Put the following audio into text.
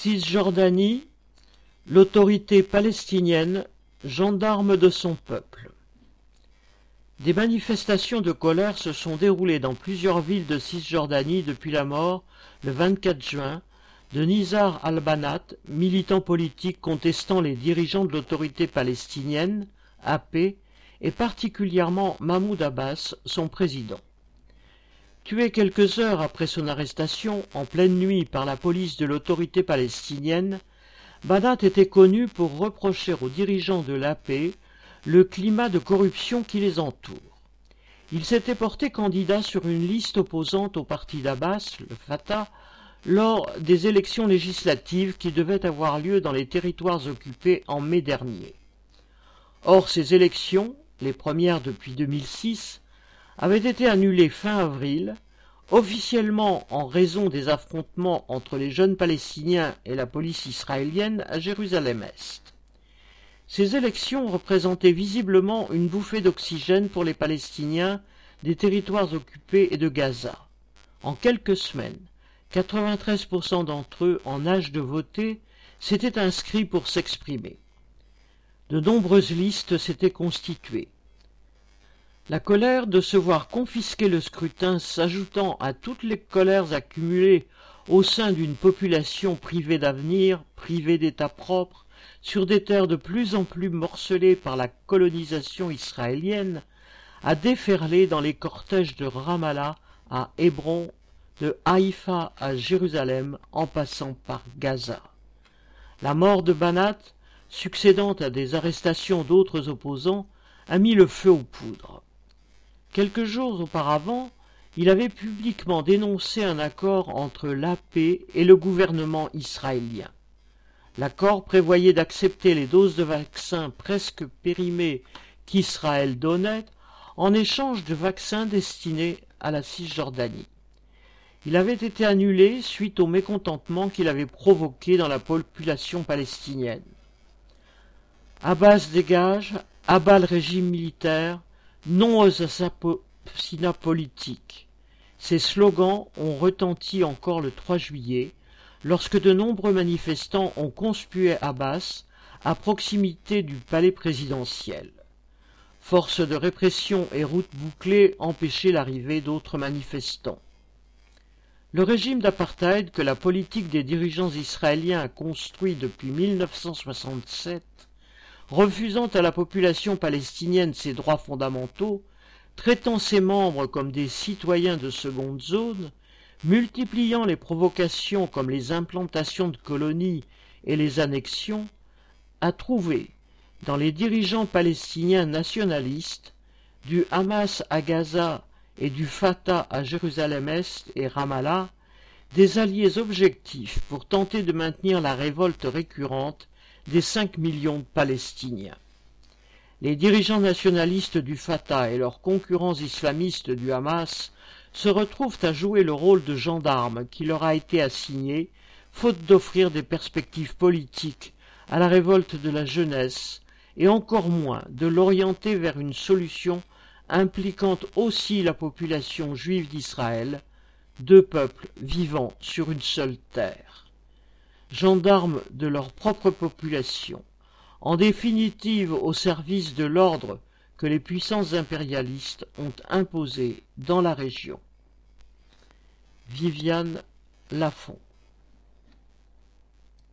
Cisjordanie, l'autorité palestinienne, gendarme de son peuple. Des manifestations de colère se sont déroulées dans plusieurs villes de Cisjordanie depuis la mort, le 24 juin, de Nizar al-Banat, militant politique contestant les dirigeants de l'autorité palestinienne, AP, et particulièrement Mahmoud Abbas, son président. Tué quelques heures après son arrestation, en pleine nuit par la police de l'autorité palestinienne, Banat était connu pour reprocher aux dirigeants de l'AP le climat de corruption qui les entoure. Il s'était porté candidat sur une liste opposante au parti d'Abbas, le Fatah, lors des élections législatives qui devaient avoir lieu dans les territoires occupés en mai dernier. Or, ces élections, les premières depuis 2006, avait été annulé fin avril, officiellement en raison des affrontements entre les jeunes Palestiniens et la police israélienne à Jérusalem-Est. Ces élections représentaient visiblement une bouffée d'oxygène pour les Palestiniens des territoires occupés et de Gaza. En quelques semaines, 93% d'entre eux en âge de voter s'étaient inscrits pour s'exprimer. De nombreuses listes s'étaient constituées. La colère de se voir confisquer le scrutin s'ajoutant à toutes les colères accumulées au sein d'une population privée d'avenir, privée d'État propre, sur des terres de plus en plus morcelées par la colonisation israélienne, a déferlé dans les cortèges de Ramallah à Hébron, de Haïfa à Jérusalem, en passant par Gaza. La mort de Banat, succédant à des arrestations d'autres opposants, a mis le feu aux poudres. Quelques jours auparavant, il avait publiquement dénoncé un accord entre l'AP et le gouvernement israélien. L'accord prévoyait d'accepter les doses de vaccins presque périmées qu'Israël donnait en échange de vaccins destinés à la Cisjordanie. Il avait été annulé suite au mécontentement qu'il avait provoqué dans la population palestinienne. Abbas dégage, abat le régime militaire, non aux assassinats politiques. Ces slogans ont retenti encore le 3 juillet, lorsque de nombreux manifestants ont conspué Abbas à proximité du palais présidentiel. Forces de répression et routes bouclées empêchaient l'arrivée d'autres manifestants. Le régime d'apartheid que la politique des dirigeants israéliens a construit depuis 1967 refusant à la population palestinienne ses droits fondamentaux, traitant ses membres comme des citoyens de seconde zone, multipliant les provocations comme les implantations de colonies et les annexions, a trouvé, dans les dirigeants palestiniens nationalistes, du Hamas à Gaza et du Fatah à Jérusalem-Est et Ramallah, des alliés objectifs pour tenter de maintenir la révolte récurrente des cinq millions de Palestiniens. Les dirigeants nationalistes du Fatah et leurs concurrents islamistes du Hamas se retrouvent à jouer le rôle de gendarmes qui leur a été assigné, faute d'offrir des perspectives politiques à la révolte de la jeunesse, et encore moins de l'orienter vers une solution impliquant aussi la population juive d'Israël, deux peuples vivant sur une seule terre gendarmes de leur propre population, en définitive au service de l'ordre que les puissances impérialistes ont imposé dans la région. Viviane Lafont